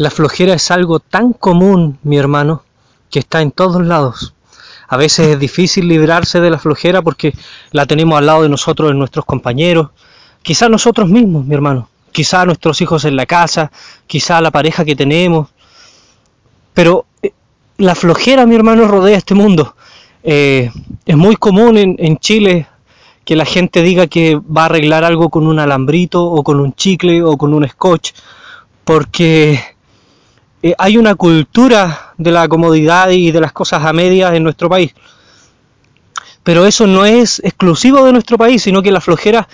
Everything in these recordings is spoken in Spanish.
La flojera es algo tan común, mi hermano, que está en todos lados. A veces es difícil librarse de la flojera porque la tenemos al lado de nosotros, en nuestros compañeros, quizá nosotros mismos, mi hermano, quizá nuestros hijos en la casa, quizá la pareja que tenemos. Pero eh, la flojera, mi hermano, rodea este mundo. Eh, es muy común en, en Chile que la gente diga que va a arreglar algo con un alambrito o con un chicle o con un scotch, porque eh, hay una cultura de la comodidad y de las cosas a medias en nuestro país. Pero eso no es exclusivo de nuestro país, sino que la flojera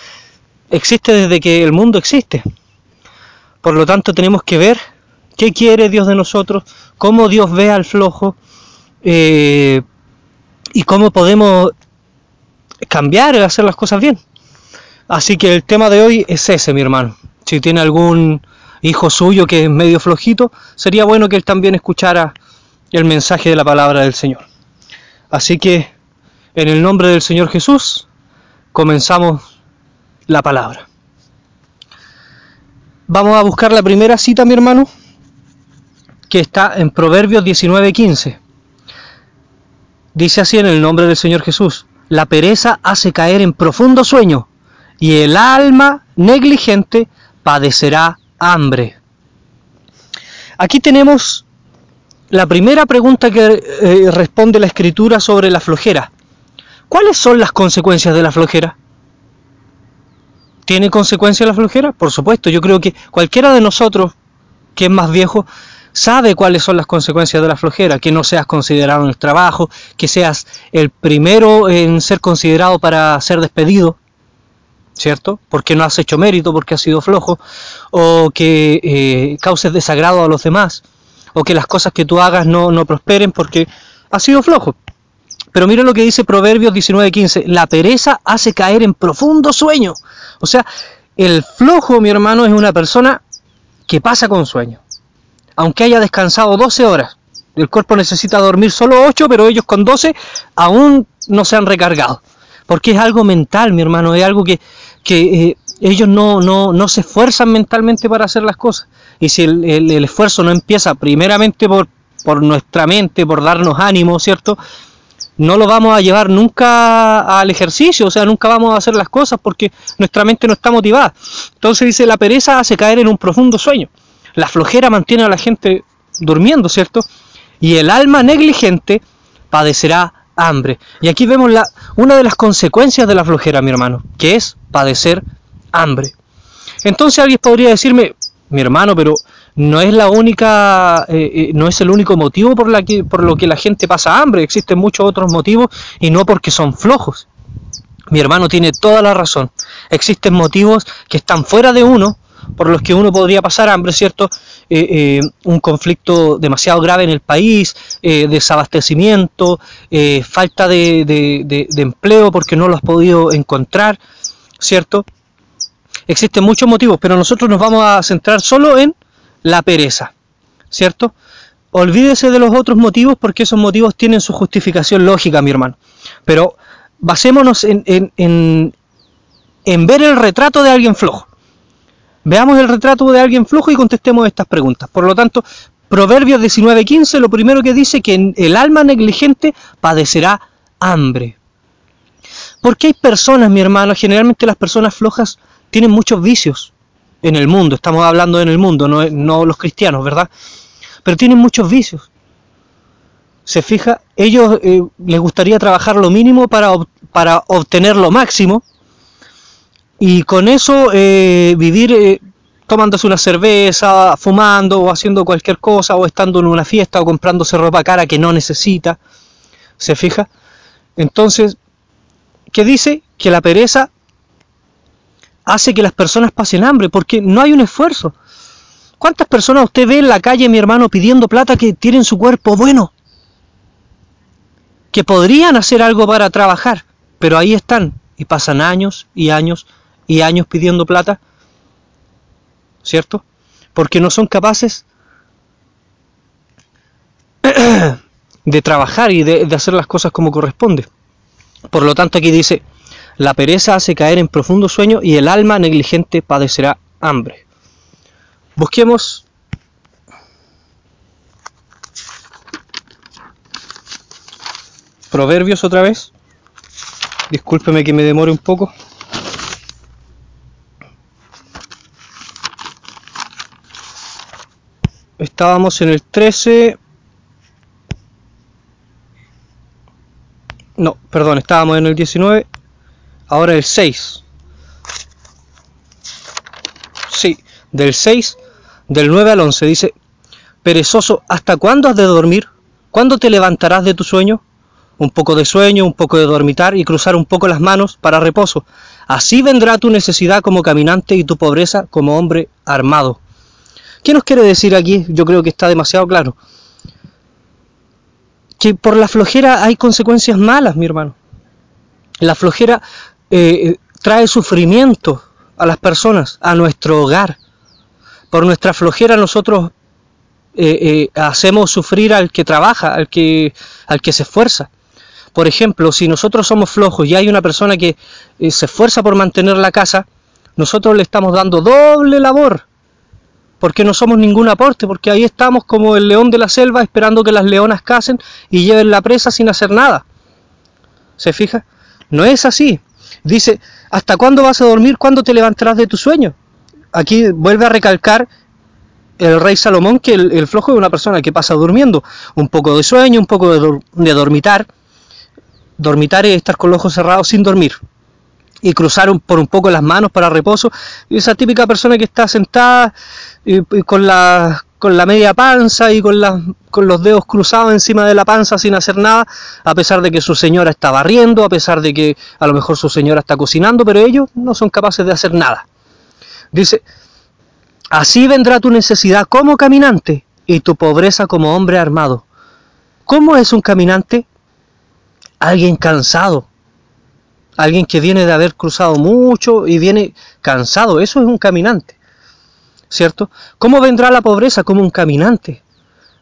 existe desde que el mundo existe. Por lo tanto, tenemos que ver qué quiere Dios de nosotros, cómo Dios ve al flojo eh, y cómo podemos cambiar y hacer las cosas bien. Así que el tema de hoy es ese, mi hermano. Si tiene algún hijo suyo que es medio flojito, sería bueno que él también escuchara el mensaje de la palabra del Señor. Así que, en el nombre del Señor Jesús, comenzamos la palabra. Vamos a buscar la primera cita, mi hermano, que está en Proverbios 19:15. Dice así en el nombre del Señor Jesús, la pereza hace caer en profundo sueño y el alma negligente padecerá hambre. Aquí tenemos la primera pregunta que eh, responde la escritura sobre la flojera. ¿Cuáles son las consecuencias de la flojera? ¿Tiene consecuencias la flojera? Por supuesto, yo creo que cualquiera de nosotros que es más viejo sabe cuáles son las consecuencias de la flojera, que no seas considerado en el trabajo, que seas el primero en ser considerado para ser despedido, ¿cierto? Porque no has hecho mérito, porque has sido flojo, o que eh, causes desagrado a los demás, o que las cosas que tú hagas no, no prosperen porque has sido flojo. Pero mira lo que dice Proverbios 19:15, la pereza hace caer en profundo sueño. O sea, el flojo, mi hermano, es una persona que pasa con sueño. Aunque haya descansado 12 horas, el cuerpo necesita dormir solo 8, pero ellos con 12 aún no se han recargado. Porque es algo mental, mi hermano, es algo que, que eh, ellos no, no, no, se esfuerzan mentalmente para hacer las cosas. Y si el, el, el esfuerzo no empieza primeramente por, por, nuestra mente, por darnos ánimo, ¿cierto? No lo vamos a llevar nunca al ejercicio, o sea, nunca vamos a hacer las cosas porque nuestra mente no está motivada. Entonces dice, la pereza hace caer en un profundo sueño. La flojera mantiene a la gente durmiendo, ¿cierto? Y el alma negligente padecerá hambre. Y aquí vemos la, una de las consecuencias de la flojera, mi hermano, que es padecer hambre. Entonces alguien podría decirme, mi hermano, pero no es la única, eh, eh, no es el único motivo por, la que, por lo que la gente pasa hambre, existen muchos otros motivos y no porque son flojos. Mi hermano tiene toda la razón. Existen motivos que están fuera de uno, por los que uno podría pasar hambre, ¿cierto? Eh, eh, un conflicto demasiado grave en el país, eh, desabastecimiento, falta de, de, empleo porque no lo has podido encontrar, ¿cierto? Existen muchos motivos, pero nosotros nos vamos a centrar solo en la pereza, ¿cierto? Olvídese de los otros motivos porque esos motivos tienen su justificación lógica, mi hermano. Pero basémonos en, en, en ver el retrato de alguien flojo. Veamos el retrato de alguien flojo y contestemos estas preguntas. Por lo tanto, Proverbios 19:15 lo primero que dice que el alma negligente padecerá hambre. Porque hay personas, mi hermano, generalmente las personas flojas tienen muchos vicios en el mundo, estamos hablando en el mundo, no, los cristianos, ¿verdad? Pero tienen muchos vicios. Se fija, ellos eh, les gustaría trabajar lo mínimo para, para obtener lo máximo, y con eso eh, vivir eh, tomándose una cerveza, fumando o haciendo cualquier cosa o estando en una fiesta o comprándose ropa cara que no necesita. ¿Se fija? Entonces, ¿qué dice? Que la pereza hace que las personas pasen hambre porque no hay un esfuerzo. ¿Cuántas personas usted ve en la calle, mi hermano, pidiendo plata que tienen su cuerpo bueno? Que podrían hacer algo para trabajar, pero ahí están y pasan años y años y años pidiendo plata, ¿cierto? Porque no son capaces de trabajar y de, hacer las cosas como corresponde. Por lo tanto, aquí dice, la pereza hace caer en profundo sueño y el alma negligente padecerá hambre. Busquemos Proverbios otra vez. Discúlpeme que me demore un poco. Estábamos en el 13. No, perdón, estábamos en el 19. Ahora el 6. Sí, del 6, del 9 al 11. Dice, perezoso, ¿hasta cuándo has de dormir? ¿Cuándo te levantarás de tu sueño? Un poco de sueño, un poco de dormitar y cruzar un poco las manos para reposo. Así vendrá tu necesidad como caminante y tu pobreza como hombre armado. ¿Qué nos quiere decir aquí? Yo creo que está demasiado claro. Que por la flojera hay consecuencias malas, mi hermano. La flojera eh, trae sufrimiento a las personas, a nuestro hogar. Por nuestra flojera nosotros eh, eh, hacemos sufrir al que trabaja, al que, al que se esfuerza. Por ejemplo, si nosotros somos flojos y hay una persona que se esfuerza por mantener la casa, nosotros le estamos dando doble labor, porque no somos ningún aporte, porque ahí estamos como el león de la selva esperando que las leonas casen y lleven la presa sin hacer nada. ¿Se fija? No es así. Dice, ¿hasta cuándo vas a dormir? ¿Cuándo te levantarás de tu sueño? Aquí vuelve a recalcar el rey Salomón que el, flojo es una persona que pasa durmiendo. Un poco de sueño, un poco de, dormitar. Dormitar es estar con los ojos cerrados sin dormir. Y cruzar por un poco las manos para reposo. Y esa típica persona que está sentada y, con, la, con la media panza y con, con los dedos cruzados encima de la panza sin hacer nada, a pesar de que su señora está barriendo, a pesar de que a lo mejor su señora está cocinando, pero ellos no son capaces de hacer nada. Dice, así vendrá tu necesidad como caminante y tu pobreza como hombre armado. ¿Cómo es un caminante? Alguien cansado, alguien que viene de haber cruzado mucho y viene cansado, eso es un caminante. ¿cierto? ¿Cómo vendrá la pobreza como un caminante?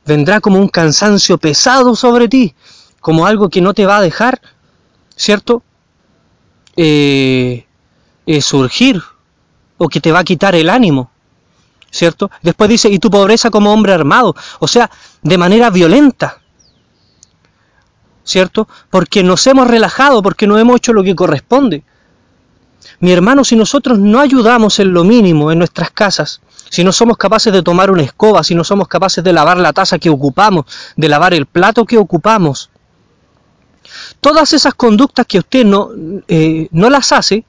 Vendrá como un cansancio pesado sobre ti, como algo que no te va a dejar, ¿cierto? Eh, eh, surgir o que te va a quitar el ánimo, ¿cierto? Después dice, y tu pobreza como hombre armado, o sea, de manera violenta, ¿cierto? Porque nos hemos relajado, porque no hemos hecho lo que corresponde. Mi hermano, si nosotros no ayudamos en lo mínimo en nuestras casas, si no somos capaces de tomar una escoba, si no somos capaces de lavar la taza que ocupamos, de lavar el plato que ocupamos, todas esas conductas que usted no, eh, no las hace,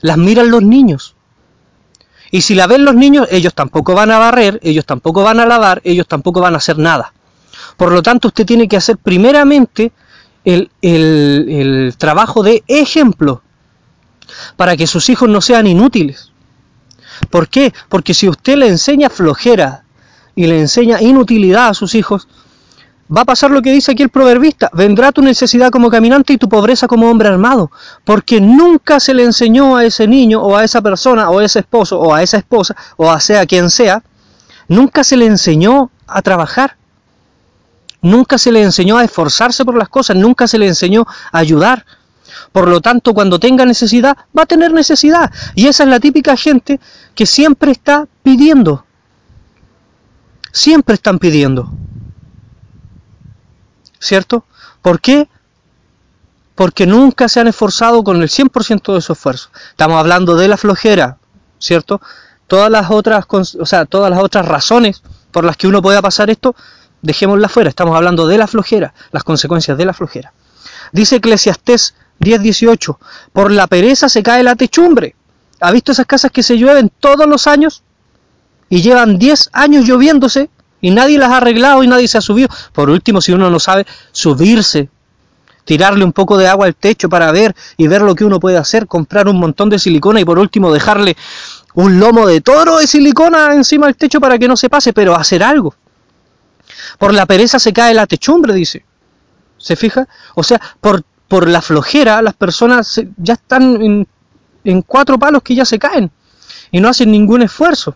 las miran los niños. Y si la ven los niños, ellos tampoco van a barrer, ellos tampoco van a lavar, ellos tampoco van a hacer nada. Por lo tanto, usted tiene que hacer primeramente el, el trabajo de ejemplo para que sus hijos no sean inútiles. ¿Por qué? Porque si usted le enseña flojera y le enseña inutilidad a sus hijos, va a pasar lo que dice aquí el proverbista, vendrá tu necesidad como caminante y tu pobreza como hombre armado, porque nunca se le enseñó a ese niño o a esa persona o a ese esposo o a esa esposa o a sea quien sea, nunca se le enseñó a trabajar, nunca se le enseñó a esforzarse por las cosas, nunca se le enseñó a ayudar, por lo tanto, cuando tenga necesidad, va a tener necesidad. Y esa es la típica gente que siempre está pidiendo. Siempre están pidiendo. ¿Cierto? ¿Por qué? Porque nunca se han esforzado con el 100% de su esfuerzo. Estamos hablando de la flojera, ¿cierto? Todas las otras, o sea, todas las otras razones por las que uno pueda pasar esto, dejémoslas fuera. Estamos hablando de la flojera, las consecuencias de la flojera. Dice Eclesiastés 10-18. Por la pereza se cae la techumbre. ¿Ha visto esas casas que se llueven todos los años? Y llevan 10 años lloviéndose y nadie las ha arreglado y nadie se ha subido. Por último, si uno no sabe subirse, tirarle un poco de agua al techo para ver y ver lo que uno puede hacer, comprar un montón de silicona y por último dejarle un lomo de toro de silicona encima del techo para que no se pase, pero hacer algo. Por la pereza se cae la techumbre, dice. ¿Se fija? O sea, por por la flojera, las personas ya están en, cuatro palos que ya se caen y no hacen ningún esfuerzo.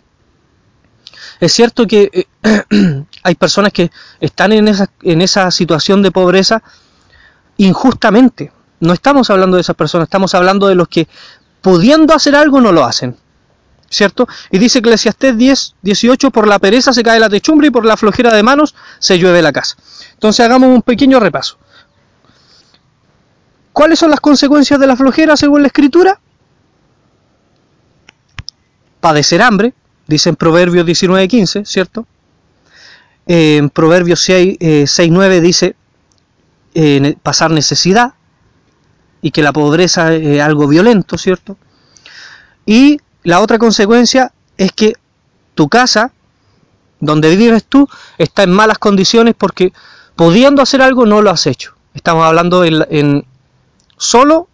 Es cierto que eh, hay personas que están en esa, en esa situación de pobreza injustamente. No estamos hablando de esas personas, estamos hablando de los que pudiendo hacer algo no lo hacen. ¿Cierto? Y dice Eclesiastés 10, 18, por la pereza se cae la techumbre y por la flojera de manos se llueve la casa. Entonces hagamos un pequeño repaso ¿Cuáles son las consecuencias de la flojera según la escritura? Padecer hambre, dice en Proverbios 19:15, ¿cierto? en Proverbios 6, 6.9 dice eh, pasar necesidad y que la pobreza es algo violento, ¿cierto? Y la otra consecuencia es que tu casa, donde vives tú, está en malas condiciones porque pudiendo hacer algo no lo has hecho. Estamos hablando en, en solo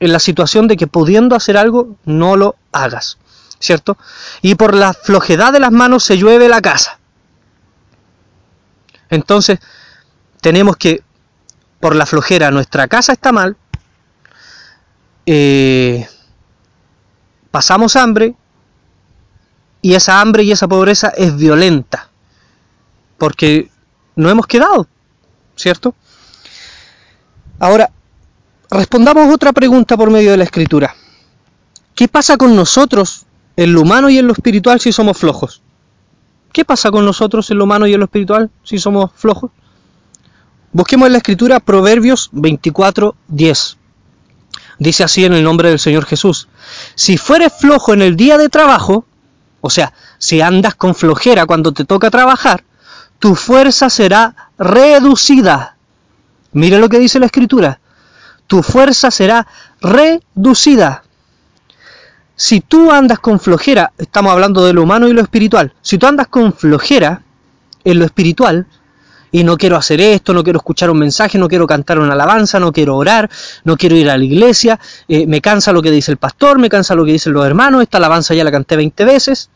en la situación de que pudiendo hacer algo no lo hagas, ¿cierto? Y por la flojedad de las manos se llueve la casa. Entonces, tenemos que, por la flojera, nuestra casa está mal, eh, pasamos hambre, y esa hambre y esa pobreza es violenta, porque no hemos quedado, ¿cierto? Ahora, respondamos otra pregunta por medio de la escritura. ¿Qué pasa con nosotros en lo humano y en lo espiritual si somos flojos? ¿Qué pasa con nosotros en lo humano y en lo espiritual si somos flojos? Busquemos en la escritura Proverbios 24, 10. Dice así en el nombre del Señor Jesús. Si fueres flojo en el día de trabajo, o sea, si andas con flojera cuando te toca trabajar, tu fuerza será reducida. Mire lo que dice la escritura. Tu fuerza será reducida si tú andas con flojera, estamos hablando de lo humano y lo espiritual, si tú andas con flojera en lo espiritual, y no quiero hacer esto, no quiero escuchar un mensaje, no quiero cantar una alabanza, no quiero orar, no quiero ir a la iglesia, eh, me cansa lo que dice el pastor, me cansa lo que dicen los hermanos, esta alabanza ya la canté 20 veces,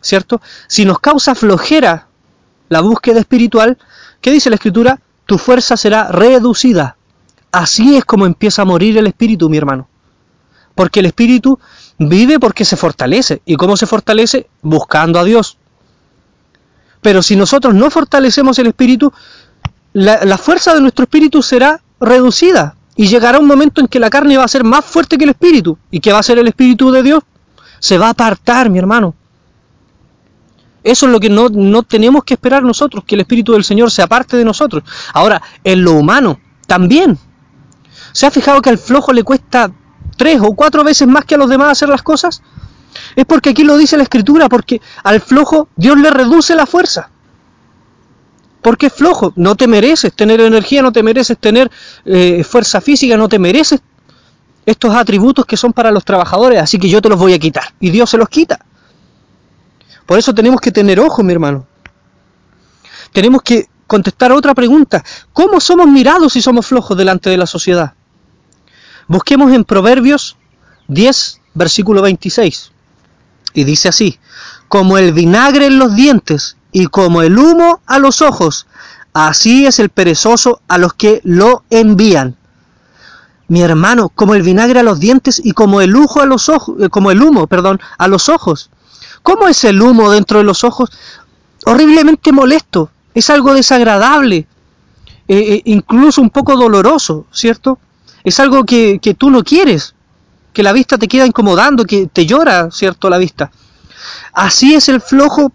¿cierto? Si nos causa flojera la búsqueda espiritual, ¿qué dice la escritura? Tu fuerza será reducida. Así es como empieza a morir el espíritu, mi hermano. Porque el espíritu Vive porque se fortalece. ¿Y cómo se fortalece? Buscando a Dios. Pero si nosotros no fortalecemos el espíritu, la, fuerza de nuestro espíritu será reducida. Y llegará un momento en que la carne va a ser más fuerte que el espíritu. ¿Y qué va a ser el espíritu de Dios? Se va a apartar, mi hermano. Eso es lo que no, no tenemos que esperar nosotros, que el espíritu del Señor se aparte de nosotros. Ahora, en lo humano, también. ¿Se ha fijado que al flojo le cuesta tres o cuatro veces más que a los demás hacer las cosas? Es porque aquí lo dice la escritura, porque al flojo Dios le reduce la fuerza. Porque es flojo, no te mereces tener energía, no te mereces tener eh, fuerza física, no te mereces estos atributos que son para los trabajadores, así que yo te los voy a quitar. Y Dios se los quita. Por eso tenemos que tener ojo, mi hermano. Tenemos que contestar otra pregunta. ¿Cómo somos mirados si somos flojos delante de la sociedad? Busquemos en Proverbios 10, versículo 26. Y dice así, como el vinagre en los dientes y como el humo a los ojos, así es el perezoso a los que lo envían. Mi hermano, como el vinagre a los dientes y como el humo a los ojos, eh, como el humo, perdón, a los ojos. ¿Cómo es el humo dentro de los ojos? Horriblemente molesto, es algo desagradable, eh, eh, incluso un poco doloroso, ¿cierto? es algo que, tú no quieres, que la vista te queda incomodando, que te llora, ¿cierto?, la vista. Así es el flojo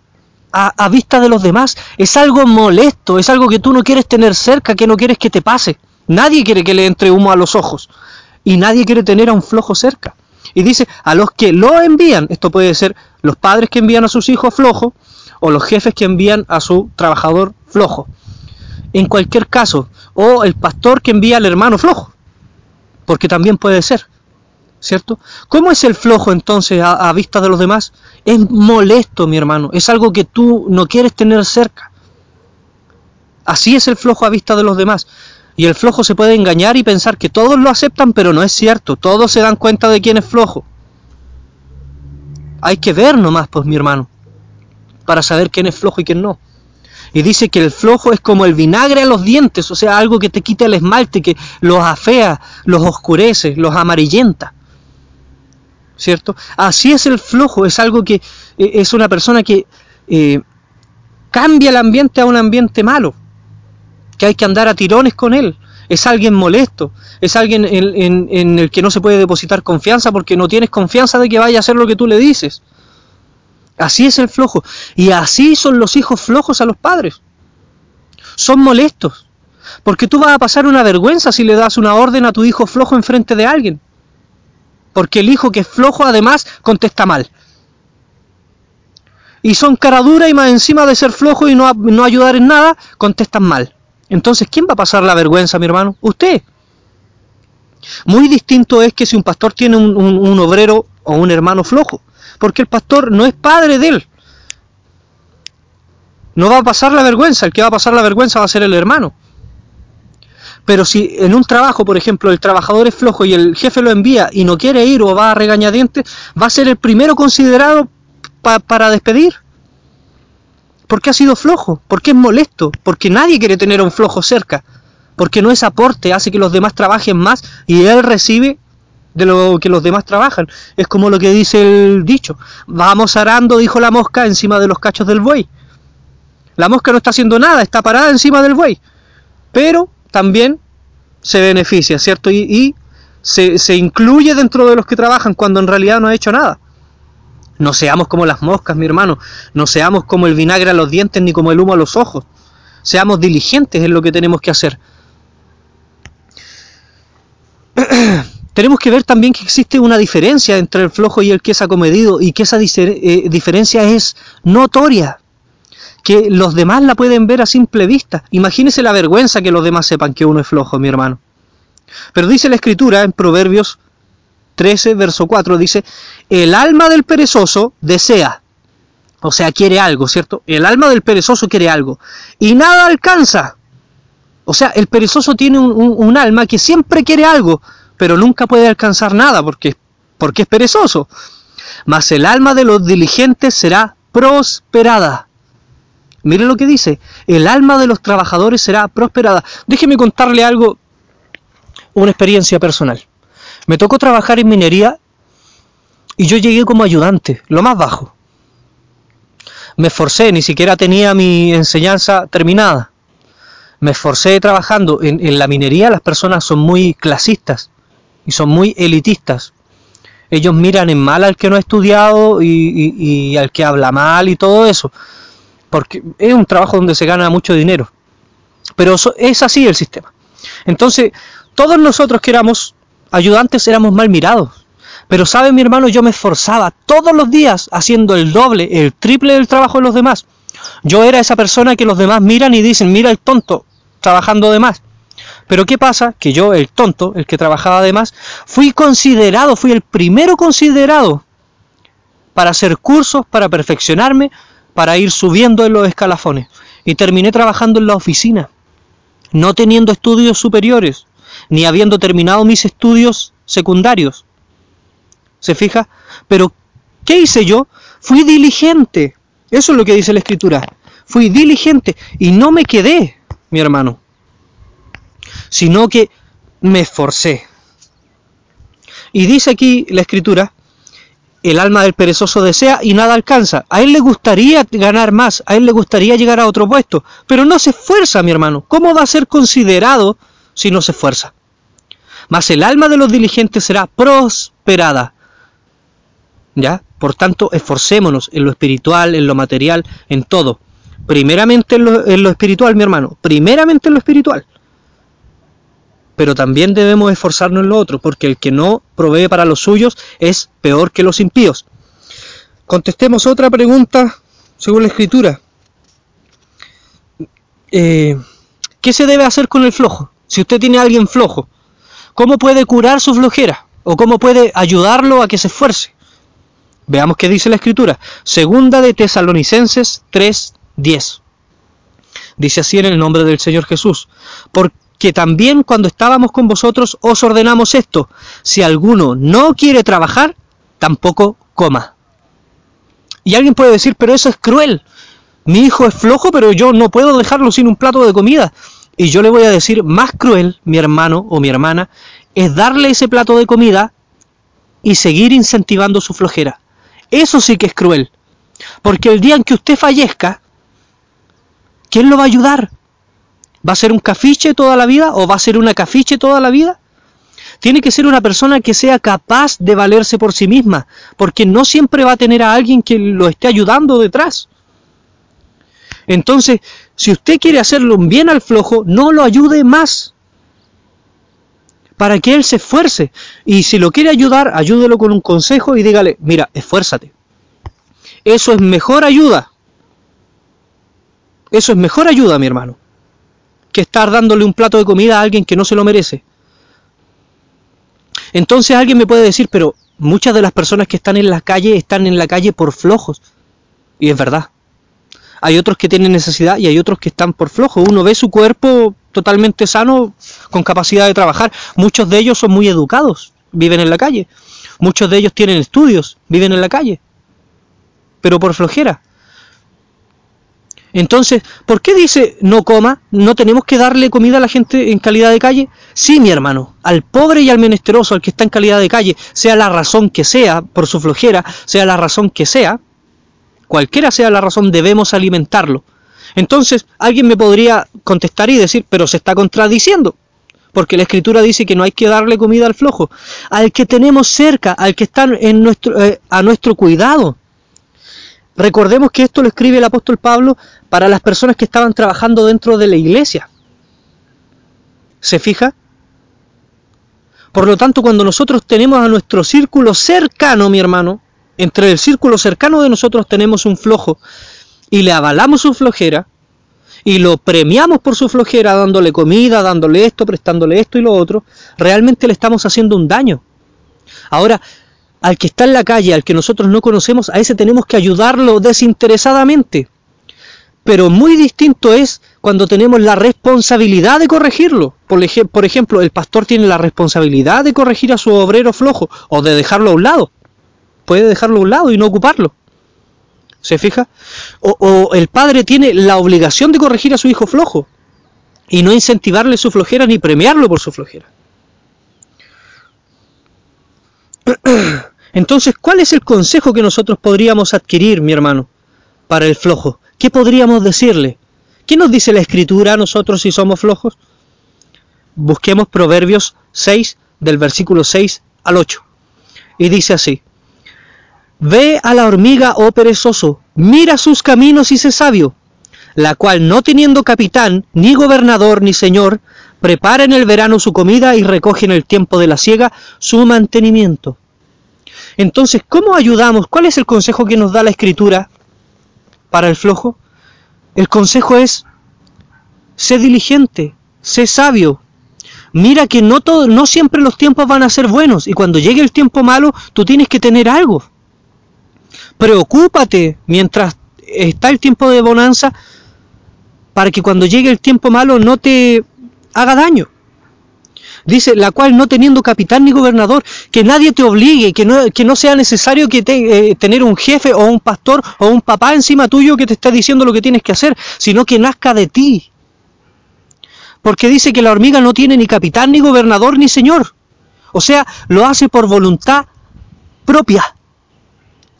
a, a, vista de los demás. Es algo molesto, es algo que tú no quieres tener cerca, que no quieres que te pase. Nadie quiere que le entre humo a los ojos. Y nadie quiere tener a un flojo cerca. Y dice, a los que lo envían, esto puede ser los padres que envían a sus hijos flojos, o los jefes que envían a su trabajador flojo. En cualquier caso, o el pastor que envía al hermano flojo porque también puede ser, ¿cierto? ¿Cómo es el flojo entonces a, vista de los demás? Es molesto, mi hermano, es algo que tú no quieres tener cerca. Así es el flojo a vista de los demás. Y el flojo se puede engañar y pensar que todos lo aceptan, pero no es cierto. Todos se dan cuenta de quién es flojo. Hay que ver nomás, pues mi hermano, para saber quién es flojo y quién no. Y dice que el flojo es como el vinagre a los dientes, o sea, algo que te quita el esmalte, que los afea, los oscurece, los amarillenta. ¿Cierto? Así es el flojo, es algo que eh, es una persona que eh, cambia el ambiente a un ambiente malo, que hay que andar a tirones con él. Es alguien molesto, es alguien en, en el que no se puede depositar confianza porque no tienes confianza de que vaya a hacer lo que tú le dices. Así es el flojo. Y así son los hijos flojos a los padres. Son molestos. Porque tú vas a pasar una vergüenza si le das una orden a tu hijo flojo enfrente de alguien. Porque el hijo que es flojo además contesta mal. Y son cara dura y más encima de ser flojo y no, no ayudar en nada, contestan mal. Entonces, ¿quién va a pasar la vergüenza, mi hermano? Usted. Muy distinto es que si un pastor tiene un, un, un obrero o un hermano flojo, porque el pastor no es padre de él. No va a pasar la vergüenza, el que va a pasar la vergüenza va a ser el hermano. Pero si en un trabajo, por ejemplo, el trabajador es flojo y el jefe lo envía y no quiere ir o va a regañadientes, va a ser el primero considerado pa para despedir. Porque ha sido flojo, porque es molesto, porque nadie quiere tener a un flojo cerca, porque no es aporte, hace que los demás trabajen más y él recibe de lo que los demás trabajan. Es como lo que dice el dicho, vamos arando, dijo la mosca, encima de los cachos del buey. La mosca no está haciendo nada, está parada encima del buey, pero también se beneficia, ¿cierto? Y, se, se incluye dentro de los que trabajan cuando en realidad no ha hecho nada. No seamos como las moscas, mi hermano. No seamos como el vinagre a los dientes ni como el humo a los ojos. Seamos diligentes en lo que tenemos que hacer. tenemos que ver también que existe una diferencia entre el flojo y el que es acomedido y que esa eh, diferencia es notoria. Que los demás la pueden ver a simple vista. Imagínese la vergüenza que los demás sepan que uno es flojo, mi hermano. Pero dice la escritura en Proverbios 13, verso 4, dice, el alma del perezoso desea, o sea, quiere algo, ¿cierto? El alma del perezoso quiere algo, y nada alcanza. O sea, el perezoso tiene un, un, alma que siempre quiere algo, pero nunca puede alcanzar nada porque, porque es perezoso. Mas el alma de los diligentes será prosperada. Mire lo que dice, el alma de los trabajadores será prosperada. Déjeme contarle algo, una experiencia personal. Me tocó trabajar en minería y yo llegué como ayudante, lo más bajo. Me esforcé, ni siquiera tenía mi enseñanza terminada. Me esforcé trabajando en, la minería, las personas son muy clasistas y son muy elitistas. Ellos miran en mal al que no ha estudiado y al que habla mal y todo eso. Porque es un trabajo donde se gana mucho dinero. Pero es así el sistema. Entonces, todos nosotros que éramos ayudantes éramos mal mirados. Pero sabe mi hermano, yo me esforzaba todos los días haciendo el doble, el triple del trabajo de los demás. Yo era esa persona que los demás miran y dicen, mira el tonto, trabajando de más. Pero ¿qué pasa? Que yo, el tonto, el que trabajaba de más, fui considerado, fui el primero considerado para hacer cursos, para perfeccionarme, para ir subiendo en los escalafones. Y terminé trabajando en la oficina, no teniendo estudios superiores, ni habiendo terminado mis estudios secundarios. ¿Se fija? Pero, ¿qué hice yo? Fui diligente. Eso es lo que dice la escritura. Fui diligente y no me quedé, mi hermano, sino que me esforcé. Y dice aquí la escritura, el alma del perezoso desea y nada alcanza. A él le gustaría ganar más, a él le gustaría llegar a otro puesto, pero no se esfuerza, mi hermano. ¿Cómo va a ser considerado si no se esfuerza? Mas el alma de los diligentes será prosperada. ¿Ya? Por tanto, esforcémonos en lo espiritual, en lo material, en todo. Primeramente en lo, en lo espiritual, mi hermano. Primeramente en lo espiritual. Pero también debemos esforzarnos en lo otro, porque el que no provee para los suyos es peor que los impíos. Contestemos otra pregunta según la escritura. Eh, ¿Qué se debe hacer con el flojo? Si usted tiene a alguien flojo, ¿cómo puede curar su flojera? ¿O cómo puede ayudarlo a que se esfuerce? Veamos qué dice la escritura. Segunda de Tesalonicenses 3:10. Dice así en el nombre del Señor Jesús. Porque también cuando estábamos con vosotros os ordenamos esto. Si alguno no quiere trabajar, tampoco coma. Y alguien puede decir, pero eso es cruel. Mi hijo es flojo, pero yo no puedo dejarlo sin un plato de comida. Y yo le voy a decir, más cruel, mi hermano o mi hermana, es darle ese plato de comida y seguir incentivando su flojera. Eso sí que es cruel. Porque el día en que usted fallezca, ¿quién lo va a ayudar? ¿Va a ser un cafiche toda la vida o va a ser una cafiche toda la vida? Tiene que ser una persona que sea capaz de valerse por sí misma, porque no siempre va a tener a alguien que lo esté ayudando detrás. Entonces, si usted quiere hacerle un bien al flojo, no lo ayude más. Para que él se esfuerce. Y si lo quiere ayudar, ayúdelo con un consejo y dígale, mira, esfuérzate. Eso es mejor ayuda. Eso es mejor ayuda, mi hermano. Que estar dándole un plato de comida a alguien que no se lo merece. Entonces alguien me puede decir, pero muchas de las personas que están en la calle están en la calle por flojos. Y es verdad. Hay otros que tienen necesidad y hay otros que están por flojo. Uno ve su cuerpo totalmente sano, con capacidad de trabajar. Muchos de ellos son muy educados, viven en la calle. Muchos de ellos tienen estudios, viven en la calle. Pero por flojera. Entonces, ¿por qué dice no coma? ¿No tenemos que darle comida a la gente en calidad de calle? Sí, mi hermano, al pobre y al menesteroso, al que está en calidad de calle, sea la razón que sea, por su flojera, sea la razón que sea, cualquiera sea la razón, debemos alimentarlo. Entonces, alguien me podría contestar y decir, pero se está contradiciendo, porque la escritura dice que no hay que darle comida al flojo, al que tenemos cerca, al que está en nuestro, eh, a nuestro cuidado. Recordemos que esto lo escribe el apóstol Pablo para las personas que estaban trabajando dentro de la iglesia. ¿Se fija? Por lo tanto, cuando nosotros tenemos a nuestro círculo cercano, mi hermano, entre el círculo cercano de nosotros tenemos un flojo y le avalamos su flojera y lo premiamos por su flojera dándole comida, dándole esto, prestándole esto y lo otro, realmente le estamos haciendo un daño. Ahora, al que está en la calle, al que nosotros no conocemos, a ese tenemos que ayudarlo desinteresadamente. Pero muy distinto es cuando tenemos la responsabilidad de corregirlo. Por, ejemplo, el pastor tiene la responsabilidad de corregir a su obrero flojo o de dejarlo a un lado. Puede dejarlo a un lado y no ocuparlo. ¿Se fija? O, o, el padre tiene la obligación de corregir a su hijo flojo y no incentivarle su flojera ni premiarlo por su flojera. Entonces, ¿cuál es el consejo que nosotros podríamos adquirir, mi hermano, para el flojo? ¿Qué podríamos decirle? ¿Qué nos dice la escritura a nosotros si somos flojos? Busquemos Proverbios 6, del versículo 6 al 8. Y dice así, Ve a la hormiga, oh perezoso, mira sus caminos y sé sabio, la cual no teniendo capitán, ni gobernador, ni señor, prepara en el verano su comida y recoge en el tiempo de la siega su mantenimiento. Entonces, ¿cómo ayudamos? ¿Cuál es el consejo que nos da la escritura para el flojo? El consejo es, sé diligente, sé sabio. Mira que no, todo, no siempre los tiempos van a ser buenos y cuando llegue el tiempo malo, tú tienes que tener algo. Preocúpate mientras está el tiempo de bonanza para que cuando llegue el tiempo malo no te haga daño. Dice, la cual no teniendo capitán ni gobernador, que nadie te obligue, que no, que no sea necesario que te, eh, tener un jefe o un pastor o un papá encima tuyo que te esté diciendo lo que tienes que hacer, sino que nazca de ti. Porque dice que la hormiga no tiene ni capitán ni gobernador ni señor. O sea, lo hace por voluntad propia,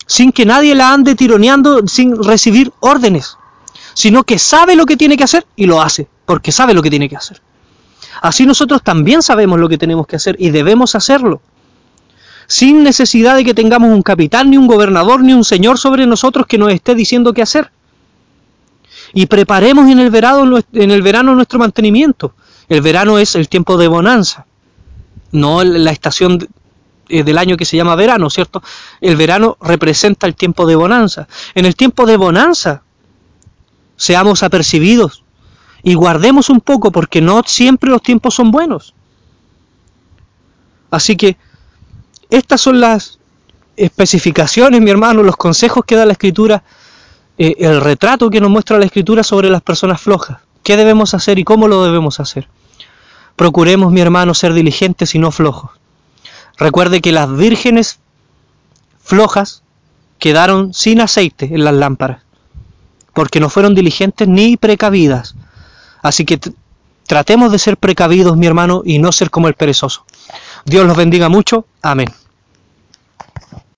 sin que nadie la ande tironeando, sin recibir órdenes, sino que sabe lo que tiene que hacer y lo hace, porque sabe lo que tiene que hacer. Así nosotros también sabemos lo que tenemos que hacer y debemos hacerlo. Sin necesidad de que tengamos un capitán, ni un gobernador, ni un señor sobre nosotros que nos esté diciendo qué hacer. Y preparemos en el verano, en el verano nuestro mantenimiento. El verano es el tiempo de bonanza, no la estación eh, del año que se llama verano, ¿cierto? El verano representa el tiempo de bonanza. En el tiempo de bonanza, seamos apercibidos y guardemos un poco porque no siempre los tiempos son buenos. Así que estas son las especificaciones, mi hermano, los consejos que da la escritura, eh, el retrato que nos muestra la escritura sobre las personas flojas. ¿Qué debemos hacer y cómo lo debemos hacer? Procuremos, mi hermano, ser diligentes y no flojos. Recuerde que las vírgenes flojas quedaron sin aceite en las lámparas, porque no fueron diligentes ni precavidas. Así que tratemos de ser precavidos, mi hermano, y no ser como el perezoso. Dios los bendiga mucho. Amén.